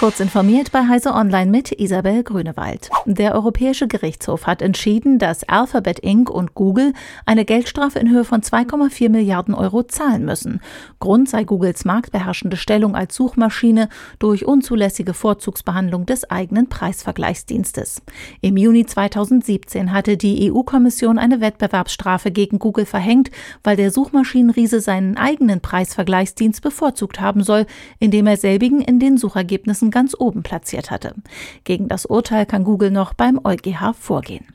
Kurz informiert bei Heise Online mit Isabel Grünewald. Der Europäische Gerichtshof hat entschieden, dass Alphabet Inc. und Google eine Geldstrafe in Höhe von 2,4 Milliarden Euro zahlen müssen. Grund sei Googles marktbeherrschende Stellung als Suchmaschine durch unzulässige Vorzugsbehandlung des eigenen Preisvergleichsdienstes. Im Juni 2017 hatte die EU-Kommission eine Wettbewerbsstrafe gegen Google verhängt, weil der Suchmaschinenriese seinen eigenen Preisvergleichsdienst bevorzugt haben soll, indem er selbigen in den Suchergebnissen ganz oben platziert hatte. Gegen das Urteil kann Google noch beim EuGH vorgehen.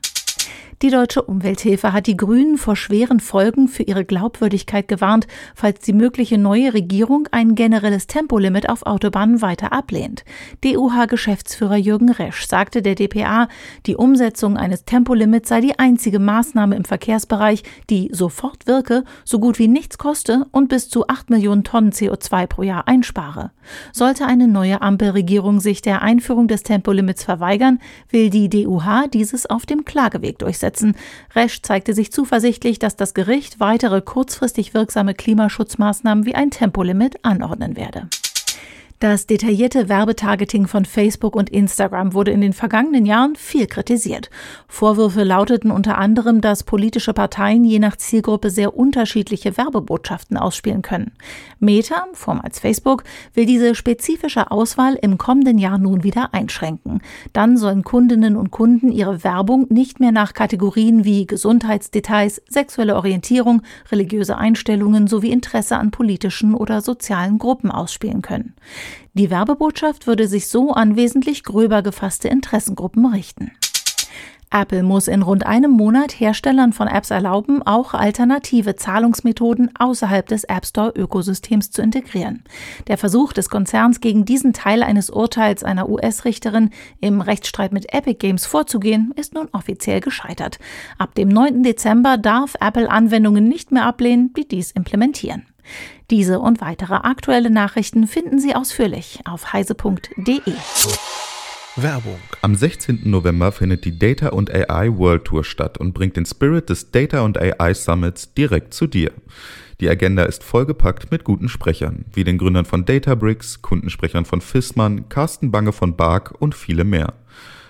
Die deutsche Umwelthilfe hat die Grünen vor schweren Folgen für ihre Glaubwürdigkeit gewarnt, falls die mögliche neue Regierung ein generelles Tempolimit auf Autobahnen weiter ablehnt. DUH-Geschäftsführer Jürgen Resch sagte der dpa, die Umsetzung eines Tempolimits sei die einzige Maßnahme im Verkehrsbereich, die sofort wirke, so gut wie nichts koste und bis zu 8 Millionen Tonnen CO2 pro Jahr einspare. Sollte eine neue Ampelregierung sich der Einführung des Tempolimits verweigern, will die DUH dieses auf dem Klageweg durchsetzen durchsetzen. Resch zeigte sich zuversichtlich, dass das Gericht weitere kurzfristig wirksame Klimaschutzmaßnahmen wie ein Tempolimit anordnen werde. Das detaillierte Werbetargeting von Facebook und Instagram wurde in den vergangenen Jahren viel kritisiert. Vorwürfe lauteten unter anderem, dass politische Parteien je nach Zielgruppe sehr unterschiedliche Werbebotschaften ausspielen können. Meta, vormals Facebook, will diese spezifische Auswahl im kommenden Jahr nun wieder einschränken. Dann sollen Kundinnen und Kunden ihre Werbung nicht mehr nach Kategorien wie Gesundheitsdetails, sexuelle Orientierung, religiöse Einstellungen sowie Interesse an politischen oder sozialen Gruppen ausspielen können. Die Werbebotschaft würde sich so an wesentlich gröber gefasste Interessengruppen richten. Apple muss in rund einem Monat Herstellern von Apps erlauben, auch alternative Zahlungsmethoden außerhalb des App Store-Ökosystems zu integrieren. Der Versuch des Konzerns, gegen diesen Teil eines Urteils einer US-Richterin im Rechtsstreit mit Epic Games vorzugehen, ist nun offiziell gescheitert. Ab dem 9. Dezember darf Apple Anwendungen nicht mehr ablehnen, die dies implementieren. Diese und weitere aktuelle Nachrichten finden Sie ausführlich auf heise.de. Werbung. Am 16. November findet die Data und AI World Tour statt und bringt den Spirit des Data und AI Summits direkt zu dir. Die Agenda ist vollgepackt mit guten Sprechern, wie den Gründern von Databricks, Kundensprechern von Fissmann, Carsten Bange von Bark und viele mehr.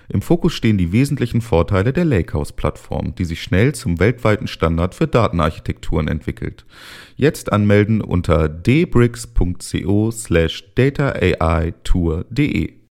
Im Fokus stehen die wesentlichen Vorteile der Lakehouse-Plattform, die sich schnell zum weltweiten Standard für Datenarchitekturen entwickelt. Jetzt anmelden unter dbricks.co slash dataai-tour.de.